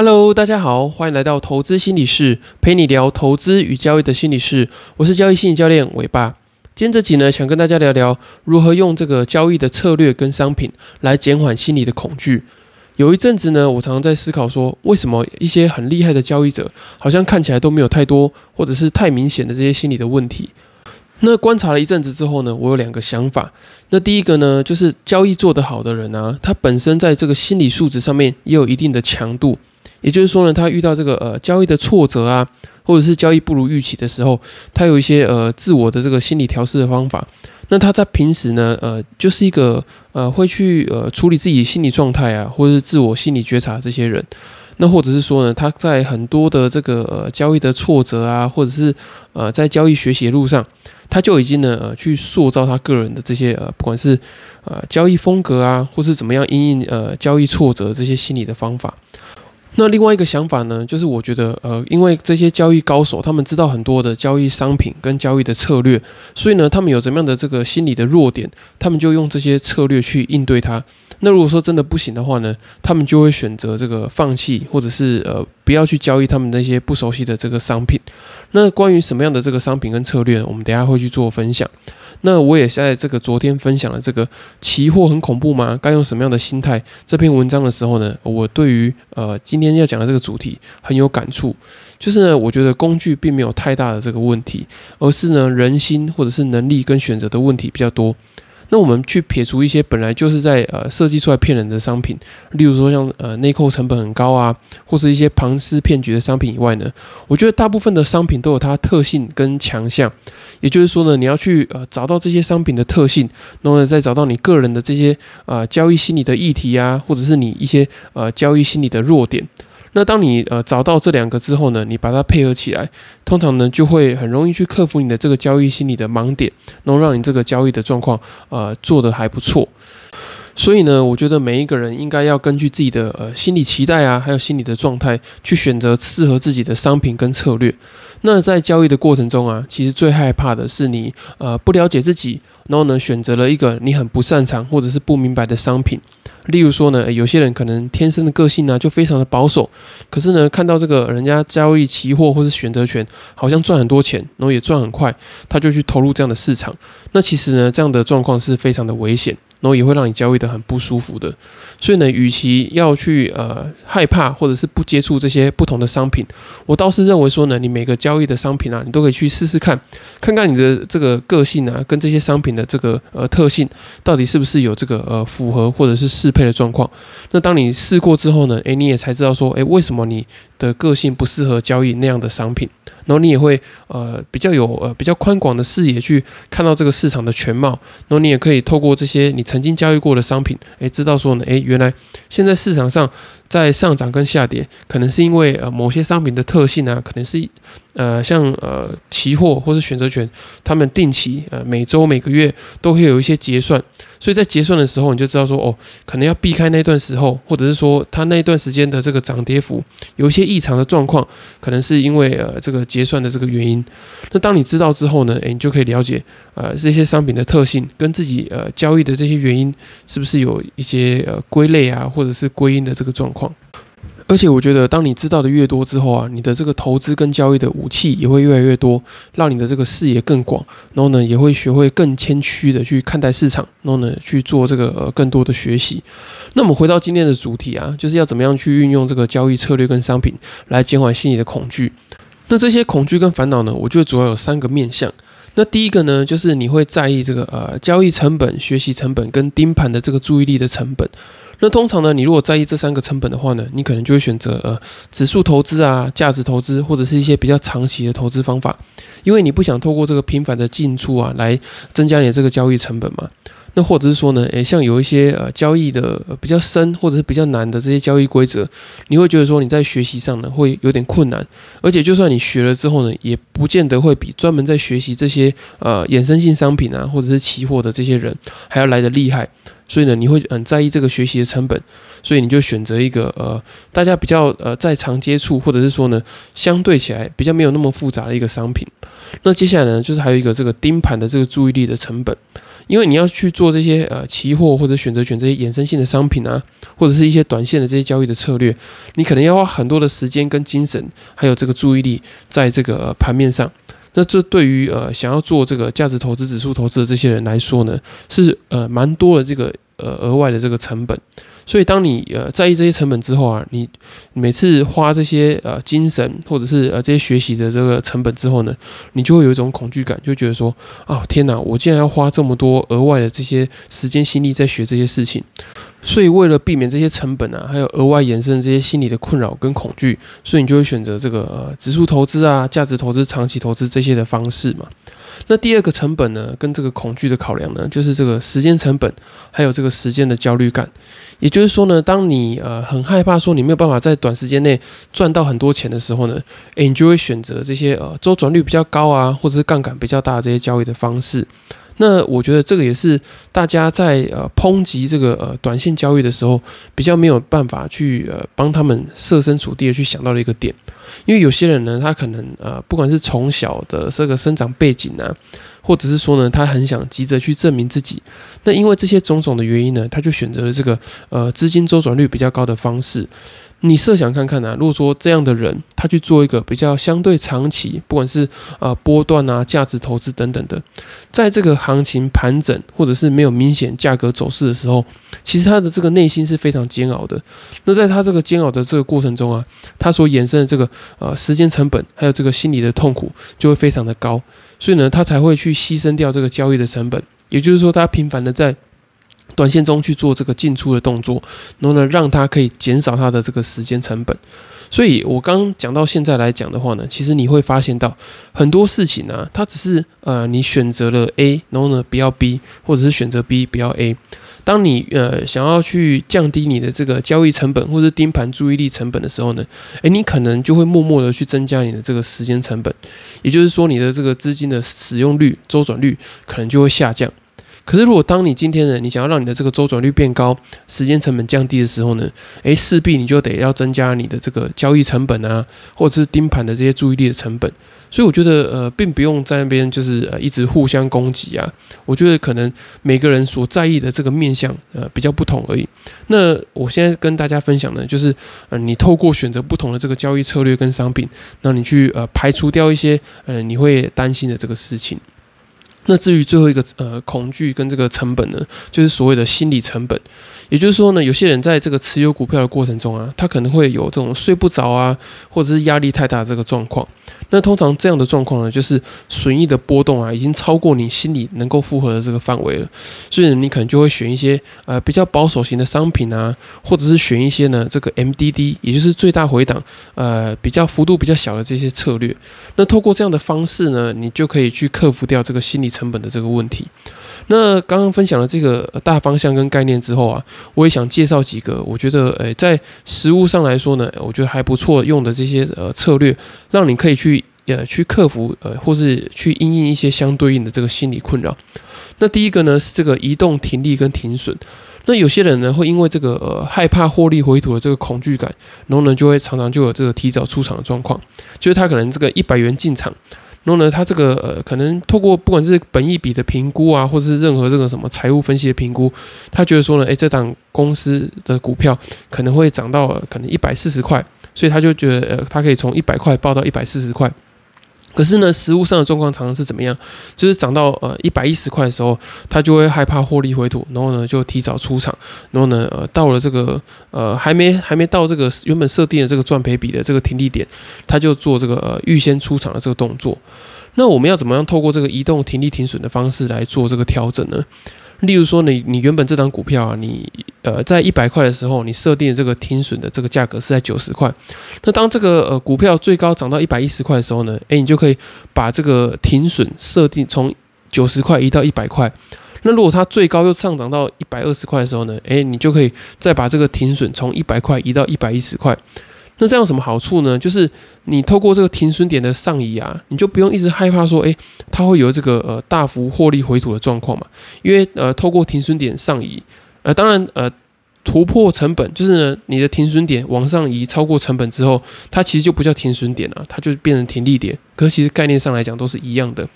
Hello，大家好，欢迎来到投资心理室，陪你聊投资与交易的心理室。我是交易心理教练伟爸。今天这集呢，想跟大家聊聊如何用这个交易的策略跟商品来减缓心理的恐惧。有一阵子呢，我常常在思考说，为什么一些很厉害的交易者，好像看起来都没有太多或者是太明显的这些心理的问题。那观察了一阵子之后呢，我有两个想法。那第一个呢，就是交易做得好的人啊，他本身在这个心理素质上面也有一定的强度。也就是说呢，他遇到这个呃交易的挫折啊，或者是交易不如预期的时候，他有一些呃自我的这个心理调试的方法。那他在平时呢，呃，就是一个呃会去呃处理自己心理状态啊，或者是自我心理觉察这些人。那或者是说呢，他在很多的这个呃交易的挫折啊，或者是呃在交易学习的路上，他就已经呢呃去塑造他个人的这些呃不管是呃交易风格啊，或是怎么样因应呃交易挫折这些心理的方法。那另外一个想法呢，就是我觉得呃，因为这些交易高手他们知道很多的交易商品跟交易的策略，所以呢，他们有怎么样的这个心理的弱点，他们就用这些策略去应对它。那如果说真的不行的话呢，他们就会选择这个放弃，或者是呃不要去交易他们那些不熟悉的这个商品。那关于什么样的这个商品跟策略，我们等下会去做分享。那我也在这个昨天分享了这个期货很恐怖吗？该用什么样的心态？这篇文章的时候呢，我对于呃今天要讲的这个主题很有感触。就是呢，我觉得工具并没有太大的这个问题，而是呢人心或者是能力跟选择的问题比较多。那我们去撇除一些本来就是在呃设计出来骗人的商品，例如说像呃内扣成本很高啊，或是一些庞氏骗局的商品以外呢，我觉得大部分的商品都有它特性跟强项。也就是说呢，你要去呃找到这些商品的特性，然后呢再找到你个人的这些呃交易心理的议题啊，或者是你一些呃交易心理的弱点。那当你呃找到这两个之后呢，你把它配合起来，通常呢就会很容易去克服你的这个交易心理的盲点，能让你这个交易的状况呃做得还不错。所以呢，我觉得每一个人应该要根据自己的呃心理期待啊，还有心理的状态，去选择适合自己的商品跟策略。那在交易的过程中啊，其实最害怕的是你呃不了解自己，然后呢选择了一个你很不擅长或者是不明白的商品。例如说呢，有些人可能天生的个性呢就非常的保守，可是呢看到这个人家交易期货或是选择权好像赚很多钱，然后也赚很快，他就去投入这样的市场。那其实呢这样的状况是非常的危险。然后也会让你交易的很不舒服的，所以呢，与其要去呃害怕或者是不接触这些不同的商品，我倒是认为说呢，你每个交易的商品啊，你都可以去试试看，看看你的这个个性啊，跟这些商品的这个呃特性到底是不是有这个呃符合或者是适配的状况。那当你试过之后呢，诶，你也才知道说，诶，为什么你的个性不适合交易那样的商品。然后你也会呃比较有呃比较宽广的视野去看到这个市场的全貌，然后你也可以透过这些你曾经交易过的商品，诶，知道说呢，诶，原来现在市场上在上涨跟下跌，可能是因为呃某些商品的特性啊，可能是。呃，像呃期货或者选择权，他们定期呃每周每个月都会有一些结算，所以在结算的时候，你就知道说哦，可能要避开那段时候，或者是说它那段时间的这个涨跌幅有一些异常的状况，可能是因为呃这个结算的这个原因。那当你知道之后呢，诶，你就可以了解呃这些商品的特性跟自己呃交易的这些原因是不是有一些呃归类啊，或者是归因的这个状况。而且我觉得，当你知道的越多之后啊，你的这个投资跟交易的武器也会越来越多，让你的这个视野更广，然后呢，也会学会更谦虚的去看待市场，然后呢，去做这个呃更多的学习。那我们回到今天的主题啊，就是要怎么样去运用这个交易策略跟商品来减缓心理的恐惧。那这些恐惧跟烦恼呢，我觉得主要有三个面向。那第一个呢，就是你会在意这个呃交易成本、学习成本跟盯盘的这个注意力的成本。那通常呢，你如果在意这三个成本的话呢，你可能就会选择呃指数投资啊、价值投资或者是一些比较长期的投资方法，因为你不想透过这个频繁的进出啊来增加你的这个交易成本嘛。那或者是说呢，诶，像有一些呃交易的比较深或者是比较难的这些交易规则，你会觉得说你在学习上呢会有点困难，而且就算你学了之后呢，也不见得会比专门在学习这些呃衍生性商品啊或者是期货的这些人还要来的厉害。所以呢，你会很在意这个学习的成本，所以你就选择一个呃，大家比较呃在常接触，或者是说呢，相对起来比较没有那么复杂的一个商品。那接下来呢，就是还有一个这个盯盘的这个注意力的成本，因为你要去做这些呃期货或者选择权这些衍生性的商品啊，或者是一些短线的这些交易的策略，你可能要花很多的时间跟精神，还有这个注意力在这个盘面上。那这对于呃想要做这个价值投资、指数投资的这些人来说呢，是呃蛮多的这个呃额外的这个成本。所以当你呃在意这些成本之后啊，你每次花这些呃精神或者是呃这些学习的这个成本之后呢，你就会有一种恐惧感，就觉得说啊天哪，我竟然要花这么多额外的这些时间心力在学这些事情。所以，为了避免这些成本啊，还有额外延伸这些心理的困扰跟恐惧，所以你就会选择这个呃指数投资啊、价值投资、长期投资这些的方式嘛。那第二个成本呢，跟这个恐惧的考量呢，就是这个时间成本，还有这个时间的焦虑感。也就是说呢，当你呃很害怕说你没有办法在短时间内赚到很多钱的时候呢，诶，你就会选择这些呃周转率比较高啊，或者是杠杆比较大的这些交易的方式。那我觉得这个也是大家在呃抨击这个呃短线交易的时候，比较没有办法去呃帮他们设身处地的去想到的一个点，因为有些人呢，他可能呃不管是从小的这个生长背景啊，或者是说呢，他很想急着去证明自己，那因为这些种种的原因呢，他就选择了这个呃资金周转率比较高的方式。你设想看看呢？如果说这样的人，他去做一个比较相对长期，不管是呃波段啊、价值投资等等的，在这个行情盘整或者是没有明显价格走势的时候，其实他的这个内心是非常煎熬的。那在他这个煎熬的这个过程中啊，他所衍生的这个呃时间成本，还有这个心理的痛苦，就会非常的高。所以呢，他才会去牺牲掉这个交易的成本。也就是说，他频繁的在。短线中去做这个进出的动作，然后呢，让它可以减少它的这个时间成本。所以我刚讲到现在来讲的话呢，其实你会发现到很多事情呢，它只是呃，你选择了 A，然后呢不要 B，或者是选择 B 不要 A。当你呃想要去降低你的这个交易成本或者盯盘注意力成本的时候呢，诶，你可能就会默默的去增加你的这个时间成本，也就是说你的这个资金的使用率、周转率可能就会下降。可是，如果当你今天呢，你想要让你的这个周转率变高，时间成本降低的时候呢，诶，势必你就得要增加你的这个交易成本啊，或者是盯盘的这些注意力的成本。所以我觉得，呃，并不用在那边就是呃一直互相攻击啊。我觉得可能每个人所在意的这个面向，呃，比较不同而已。那我现在跟大家分享的，就是呃，你透过选择不同的这个交易策略跟商品，那你去呃排除掉一些呃你会担心的这个事情。那至于最后一个呃恐惧跟这个成本呢，就是所谓的心理成本。也就是说呢，有些人在这个持有股票的过程中啊，他可能会有这种睡不着啊，或者是压力太大这个状况。那通常这样的状况呢，就是损益的波动啊，已经超过你心里能够负荷的这个范围了。所以你可能就会选一些呃比较保守型的商品啊，或者是选一些呢这个 MDD，也就是最大回档呃比较幅度比较小的这些策略。那透过这样的方式呢，你就可以去克服掉这个心理成本的这个问题。那刚刚分享了这个大方向跟概念之后啊，我也想介绍几个我觉得诶在实物上来说呢，我觉得还不错用的这些呃策略，让你可以去呃去克服呃或是去应应一些相对应的这个心理困扰。那第一个呢是这个移动停利跟停损。那有些人呢会因为这个呃害怕获利回吐的这个恐惧感，然后呢就会常常就有这个提早出场的状况，就是他可能这个一百元进场。然后呢，他这个呃，可能透过不管是本益比的评估啊，或者是任何这个什么财务分析的评估，他觉得说呢，诶，这档公司的股票可能会涨到可能一百四十块，所以他就觉得呃，他可以从一百块报到一百四十块。可是呢，实物上的状况常常是怎么样？就是涨到呃一百一十块的时候，他就会害怕获利回吐，然后呢就提早出场，然后呢呃到了这个呃还没还没到这个原本设定的这个赚赔比的这个停利点，他就做这个呃预先出场的这个动作。那我们要怎么样透过这个移动停利停损的方式来做这个调整呢？例如说，你你原本这张股票啊，你呃在一百块的时候，你设定的这个停损的这个价格是在九十块。那当这个呃股票最高涨到一百一十块的时候呢，诶，你就可以把这个停损设定从九十块移到一百块。那如果它最高又上涨到一百二十块的时候呢，诶，你就可以再把这个停损从一百块移到一百一十块。那这样有什么好处呢？就是你透过这个停损点的上移啊，你就不用一直害怕说，诶，它会有这个呃大幅获利回吐的状况嘛。因为呃，透过停损点上移，呃，当然，呃，突破成本就是呢，你的停损点往上移超过成本之后，它其实就不叫停损点了，它就变成停利点。可是其实概念上来讲都是一样的。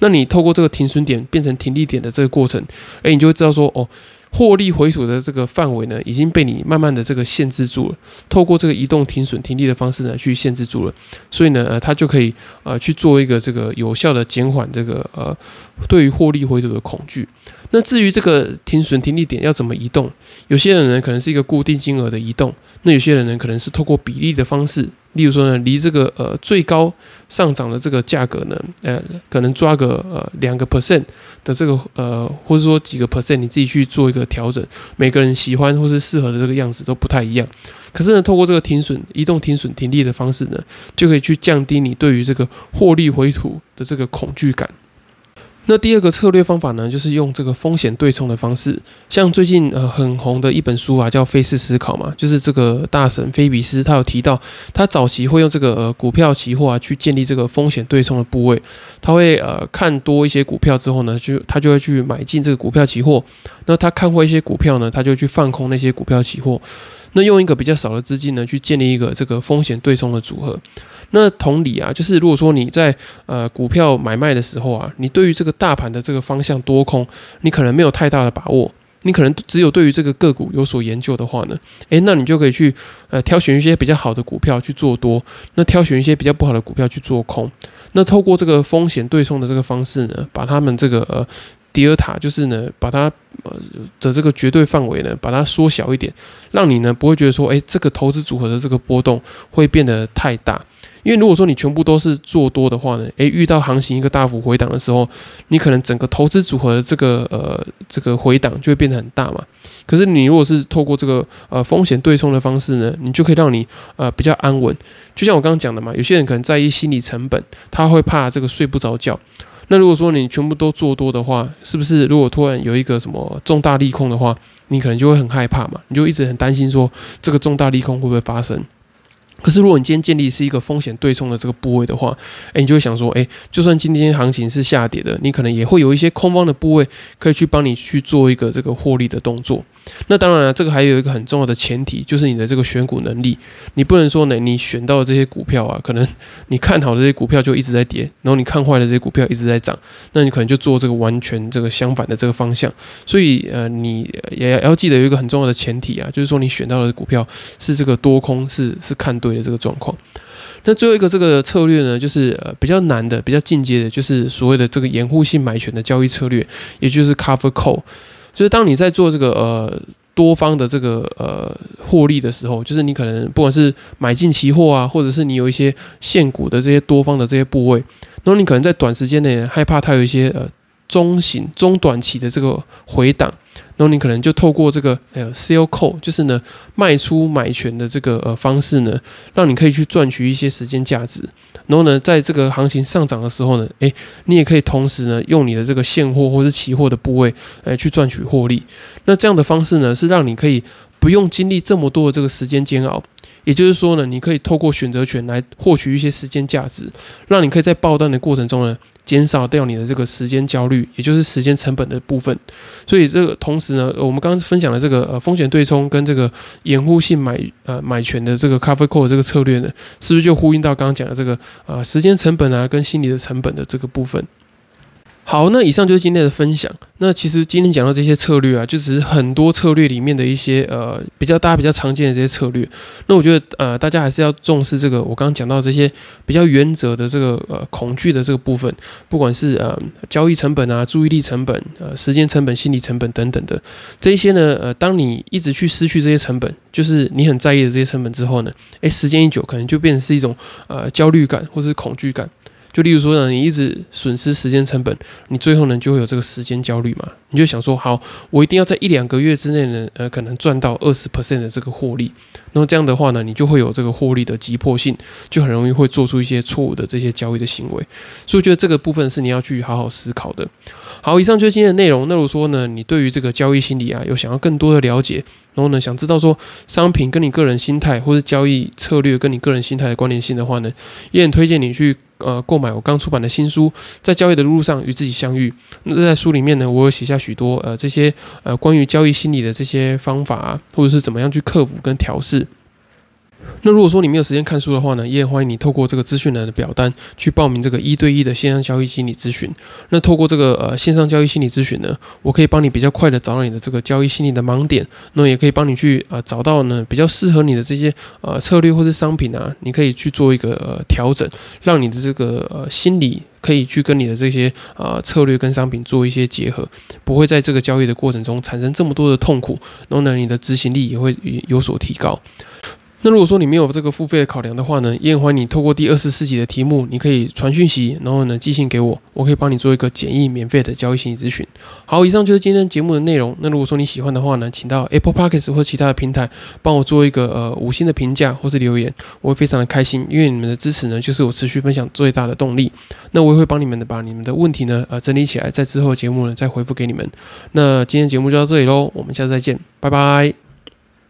那你透过这个停损点变成停利点的这个过程，哎，你就会知道说，哦。获利回吐的这个范围呢，已经被你慢慢的这个限制住了。透过这个移动停损停利的方式呢，去限制住了。所以呢，呃，它就可以呃去做一个这个有效的减缓这个呃对于获利回吐的恐惧。那至于这个停损停利点要怎么移动，有些人呢可能是一个固定金额的移动，那有些人呢可能是透过比例的方式。例如说呢，离这个呃最高上涨的这个价格呢，呃，可能抓个呃两个 percent 的这个呃，或者说几个 percent，你自己去做一个调整。每个人喜欢或是适合的这个样子都不太一样。可是呢，透过这个停损、移动停损、停利的方式呢，就可以去降低你对于这个获利回吐的这个恐惧感。那第二个策略方法呢，就是用这个风险对冲的方式。像最近呃很红的一本书啊，叫《菲斯思考》嘛，就是这个大神菲比斯他有提到，他早期会用这个呃股票期货啊去建立这个风险对冲的部位。他会呃看多一些股票之后呢，就他就会去买进这个股票期货。那他看坏一些股票呢，他就去放空那些股票期货。那用一个比较少的资金呢，去建立一个这个风险对冲的组合。那同理啊，就是如果说你在呃股票买卖的时候啊，你对于这个大盘的这个方向多空，你可能没有太大的把握，你可能只有对于这个个股有所研究的话呢，诶，那你就可以去呃挑选一些比较好的股票去做多，那挑选一些比较不好的股票去做空。那透过这个风险对冲的这个方式呢，把他们这个呃。迪尔塔就是呢，把它呃的这个绝对范围呢，把它缩小一点，让你呢不会觉得说，哎，这个投资组合的这个波动会变得太大。因为如果说你全部都是做多的话呢，诶，遇到行情一个大幅回档的时候，你可能整个投资组合的这个呃这个回档就会变得很大嘛。可是你如果是透过这个呃风险对冲的方式呢，你就可以让你呃比较安稳。就像我刚刚讲的嘛，有些人可能在意心理成本，他会怕这个睡不着觉。那如果说你全部都做多的话，是不是如果突然有一个什么重大利空的话，你可能就会很害怕嘛？你就一直很担心说这个重大利空会不会发生？可是如果你今天建立是一个风险对冲的这个部位的话，诶，你就会想说，诶，就算今天行情是下跌的，你可能也会有一些空方的部位可以去帮你去做一个这个获利的动作。那当然了，这个还有一个很重要的前提，就是你的这个选股能力。你不能说呢，你选到的这些股票啊，可能你看好这些股票就一直在跌，然后你看坏的这些股票一直在涨，那你可能就做这个完全这个相反的这个方向。所以呃，你也要记得有一个很重要的前提啊，就是说你选到的股票是这个多空是是看对的这个状况。那最后一个这个策略呢，就是呃比较难的、比较进阶的，就是所谓的这个掩护性买权的交易策略，也就是 cover call。就是当你在做这个呃多方的这个呃获利的时候，就是你可能不管是买进期货啊，或者是你有一些现股的这些多方的这些部位，那你可能在短时间内害怕它有一些呃中型、中短期的这个回档。然后你可能就透过这个呃 sell call，就是呢卖出买权的这个呃方式呢，让你可以去赚取一些时间价值。然后呢，在这个行情上涨的时候呢，诶，你也可以同时呢用你的这个现货或者期货的部位，诶，去赚取获利。那这样的方式呢，是让你可以不用经历这么多的这个时间煎熬。也就是说呢，你可以透过选择权来获取一些时间价值，让你可以在爆单的过程中呢。减少掉你的这个时间焦虑，也就是时间成本的部分。所以这个同时呢，我们刚刚分享的这个呃风险对冲跟这个掩护性买呃买权的这个 cover call 这个策略呢，是不是就呼应到刚刚讲的这个呃时间成本啊跟心理的成本的这个部分？好，那以上就是今天的分享。那其实今天讲到这些策略啊，就只是很多策略里面的一些呃比较大家比较常见的这些策略。那我觉得呃大家还是要重视这个我刚刚讲到这些比较原则的这个呃恐惧的这个部分，不管是呃交易成本啊、注意力成本、呃时间成本、心理成本等等的这一些呢，呃当你一直去失去这些成本，就是你很在意的这些成本之后呢，诶，时间一久，可能就变成是一种呃焦虑感或是恐惧感。就例如说呢，你一直损失时间成本，你最后呢就会有这个时间焦虑嘛？你就想说，好，我一定要在一两个月之内呢，呃，可能赚到二十 percent 的这个获利。那么这样的话呢，你就会有这个获利的急迫性，就很容易会做出一些错误的这些交易的行为。所以我觉得这个部分是你要去好好思考的。好，以上就是今天的内容。那如果说呢，你对于这个交易心理啊，有想要更多的了解，然后呢，想知道说商品跟你个人心态或者交易策略跟你个人心态的关联性的话呢，也很推荐你去呃购买我刚出版的新书《在交易的路上与自己相遇》。那在书里面呢，我有写下许多呃这些呃关于交易心理的这些方法啊，或者是怎么样去克服跟调试。那如果说你没有时间看书的话呢，也欢迎你透过这个资讯栏的表单去报名这个一对一的线上交易心理咨询。那透过这个呃线上交易心理咨询呢，我可以帮你比较快的找到你的这个交易心理的盲点，那也可以帮你去呃找到呢比较适合你的这些呃策略或是商品啊，你可以去做一个调整，让你的这个呃心理可以去跟你的这些呃策略跟商品做一些结合，不会在这个交易的过程中产生这么多的痛苦，然后呢你的执行力也会有所提高。那如果说你没有这个付费的考量的话呢，也欢你透过第二十四集的题目，你可以传讯息，然后呢寄信给我，我可以帮你做一个简易免费的交易心理咨询。好，以上就是今天节目的内容。那如果说你喜欢的话呢，请到 Apple Podcasts 或其他的平台帮我做一个呃五星的评价或是留言，我会非常的开心，因为你们的支持呢就是我持续分享最大的动力。那我也会帮你们的把你们的问题呢呃整理起来，在之后的节目呢再回复给你们。那今天节目就到这里喽，我们下次再见，拜拜。